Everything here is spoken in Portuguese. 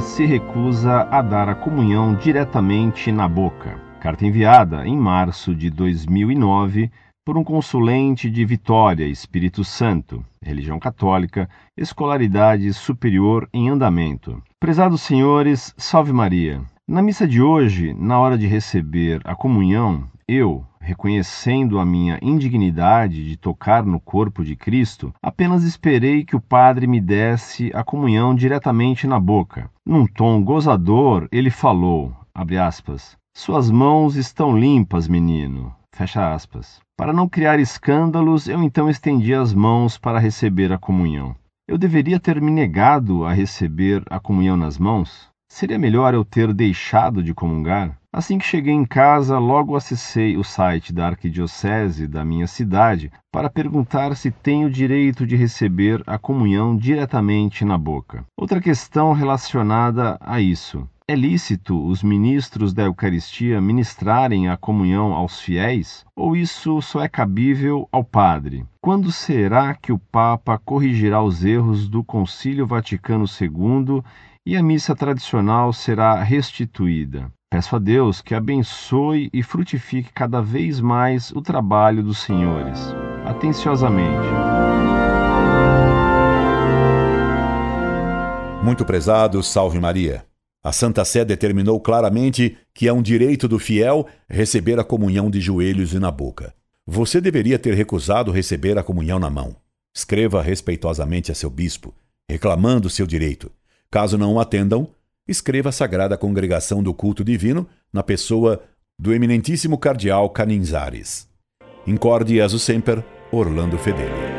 se recusa a dar a comunhão diretamente na boca. Carta enviada em março de 2009 por um consulente de Vitória, Espírito Santo, religião católica, escolaridade superior em andamento. Prezados senhores, salve Maria. Na missa de hoje, na hora de receber a comunhão, eu, reconhecendo a minha indignidade de tocar no corpo de Cristo, apenas esperei que o padre me desse a comunhão diretamente na boca. Num tom gozador, ele falou, aspas, Suas mãos estão limpas, menino. Fecha aspas. Para não criar escândalos, eu então estendi as mãos para receber a comunhão. Eu deveria ter me negado a receber a comunhão nas mãos? Seria melhor eu ter deixado de comungar? Assim que cheguei em casa, logo acessei o site da arquidiocese da minha cidade para perguntar se tenho direito de receber a comunhão diretamente na boca. Outra questão relacionada a isso. É lícito os ministros da Eucaristia ministrarem a comunhão aos fiéis? Ou isso só é cabível ao padre? Quando será que o Papa corrigirá os erros do Concílio Vaticano II e a missa tradicional será restituída. Peço a Deus que abençoe e frutifique cada vez mais o trabalho dos senhores. Atenciosamente. Muito prezado, salve Maria. A Santa Sé determinou claramente que é um direito do fiel receber a comunhão de joelhos e na boca. Você deveria ter recusado receber a comunhão na mão. Escreva respeitosamente a seu bispo, reclamando seu direito. Caso não o atendam, escreva a Sagrada Congregação do Culto Divino na pessoa do eminentíssimo cardeal Caninzares. Incorde Jesus Semper, Orlando Fedeli.